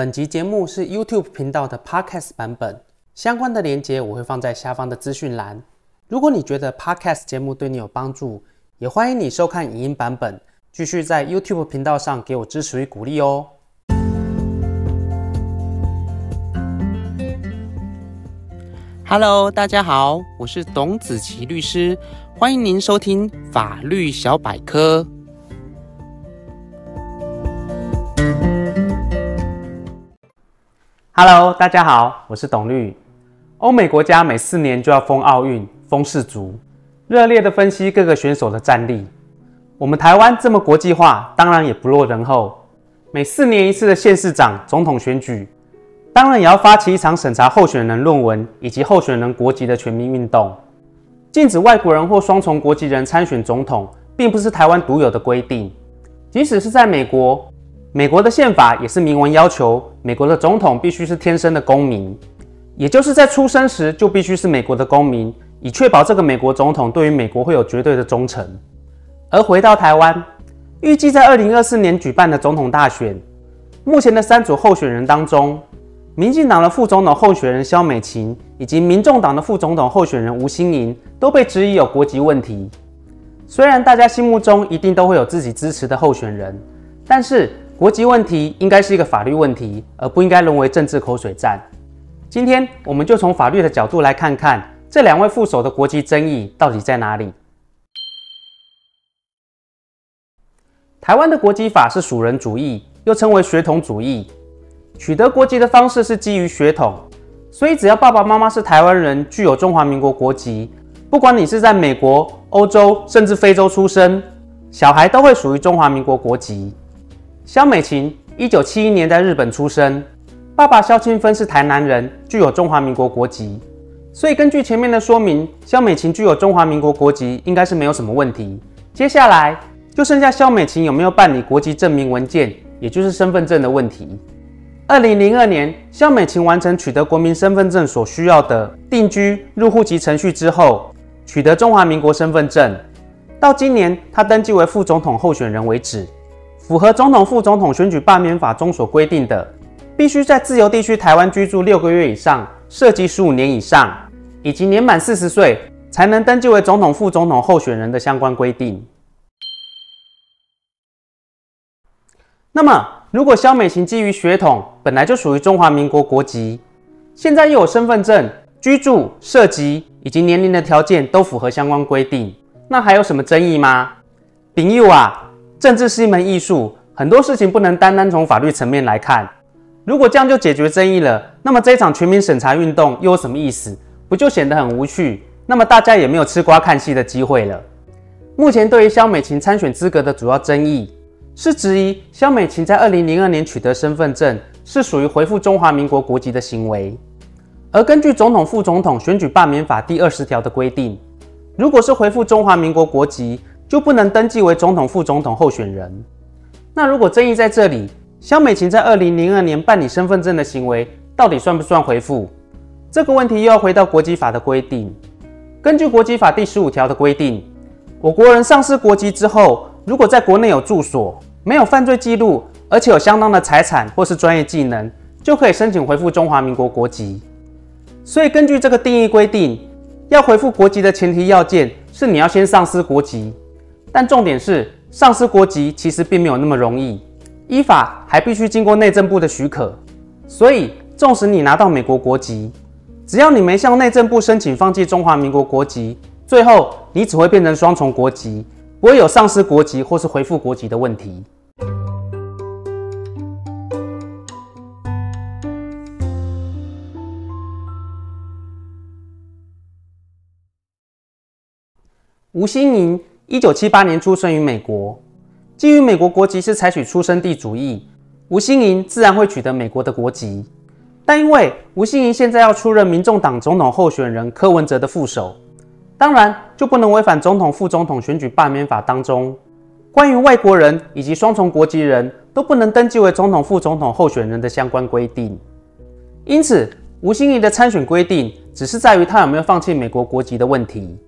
本集节目是 YouTube 频道的 Podcast 版本，相关的连接我会放在下方的资讯栏。如果你觉得 Podcast 节目对你有帮助，也欢迎你收看影音版本，继续在 YouTube 频道上给我支持与鼓励哦。Hello，大家好，我是董子琪律师，欢迎您收听法律小百科。Hello，大家好，我是董律。欧美国家每四年就要封奥运，封世足，热烈的分析各个选手的战力。我们台湾这么国际化，当然也不落人后。每四年一次的县市长、总统选举。当然也要发起一场审查候选人论文以及候选人国籍的全民运动，禁止外国人或双重国籍人参选总统，并不是台湾独有的规定。即使是在美国，美国的宪法也是明文要求，美国的总统必须是天生的公民，也就是在出生时就必须是美国的公民，以确保这个美国总统对于美国会有绝对的忠诚。而回到台湾，预计在二零二四年举办的总统大选，目前的三组候选人当中，民进党的副总统候选人萧美琴以及民众党的副总统候选人吴欣盈都被质疑有国籍问题。虽然大家心目中一定都会有自己支持的候选人，但是国籍问题应该是一个法律问题，而不应该沦为政治口水战。今天我们就从法律的角度来看看这两位副手的国籍争议到底在哪里。台湾的国籍法是属人主义，又称为血统主义。取得国籍的方式是基于血统，所以只要爸爸妈妈是台湾人，具有中华民国国籍，不管你是在美国、欧洲甚至非洲出生，小孩都会属于中华民国国籍。萧美琴一九七一年在日本出生，爸爸萧清芬是台南人，具有中华民国国籍，所以根据前面的说明，萧美琴具有中华民国国籍应该是没有什么问题。接下来就剩下萧美琴有没有办理国籍证明文件，也就是身份证的问题。二零零二年，萧美琴完成取得国民身份证所需要的定居、入户籍程序之后，取得中华民国身份证。到今年，她登记为副总统候选人为止，符合总统、副总统选举罢免法中所规定的，必须在自由地区台湾居住六个月以上，涉及十五年以上，以及年满四十岁，才能登记为总统、副总统候选人的相关规定。那么，如果萧美琴基于血统本来就属于中华民国国籍，现在又有身份证、居住、涉及以及年龄的条件都符合相关规定，那还有什么争议吗？朋友啊，政治是一门艺术，很多事情不能单单从法律层面来看。如果这样就解决争议了，那么这场全民审查运动又有什么意思？不就显得很无趣？那么大家也没有吃瓜看戏的机会了。目前对于萧美琴参选资格的主要争议。是质疑萧美琴在二零零二年取得身份证是属于回复中华民国国籍的行为，而根据总统、副总统选举罢免法第二十条的规定，如果是回复中华民国国籍，就不能登记为总统、副总统候选人。那如果争议在这里，萧美琴在二零零二年办理身份证的行为到底算不算回复？这个问题又要回到国籍法的规定。根据国籍法第十五条的规定，我国人丧失国籍之后，如果在国内有住所，没有犯罪记录，而且有相当的财产或是专业技能，就可以申请回复中华民国国籍。所以根据这个定义规定，要回复国籍的前提要件是你要先丧失国籍。但重点是，丧失国籍其实并没有那么容易，依法还必须经过内政部的许可。所以，纵使你拿到美国国籍，只要你没向内政部申请放弃中华民国国籍，最后你只会变成双重国籍。不会有丧失国籍或是回复国籍的问题。吴欣盈一九七八年出生于美国，基于美国国籍是采取出生地主义，吴欣盈自然会取得美国的国籍。但因为吴欣盈现在要出任民众党总统候选人柯文哲的副手。当然，就不能违反总统、副总统选举罢免法当中关于外国人以及双重国籍人都不能登记为总统、副总统候选人的相关规定。因此，吴欣盈的参选规定只是在于他有没有放弃美国国籍的问题。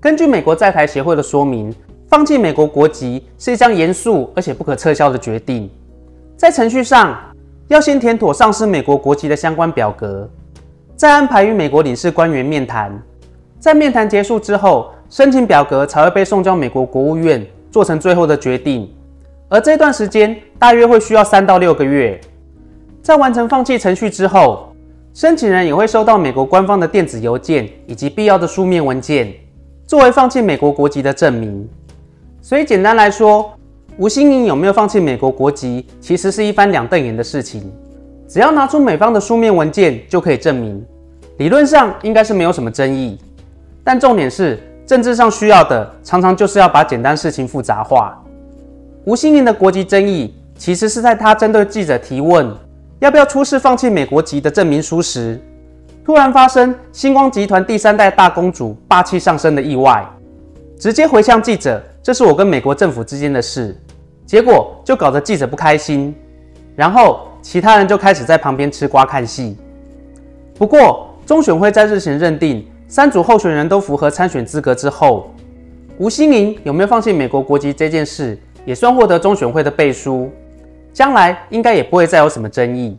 根据美国在台协会的说明，放弃美国国籍是一项严肃而且不可撤销的决定。在程序上，要先填妥丧失美国国籍的相关表格，再安排与美国领事官员面谈。在面谈结束之后，申请表格才会被送交美国国务院，做成最后的决定。而这段时间大约会需要三到六个月。在完成放弃程序之后，申请人也会收到美国官方的电子邮件以及必要的书面文件，作为放弃美国国籍的证明。所以简单来说，吴欣盈有没有放弃美国国籍，其实是一翻两瞪眼的事情。只要拿出美方的书面文件就可以证明，理论上应该是没有什么争议。但重点是，政治上需要的常常就是要把简单事情复杂化。吴欣盈的国籍争议，其实是在他针对记者提问。要不要出示放弃美国籍的证明书时，突然发生星光集团第三代大公主霸气上身的意外，直接回呛记者：“这是我跟美国政府之间的事。”结果就搞得记者不开心，然后其他人就开始在旁边吃瓜看戏。不过，中选会在日前认定三组候选人都符合参选资格之后，吴欣盈有没有放弃美国国籍这件事，也算获得中选会的背书。将来应该也不会再有什么争议。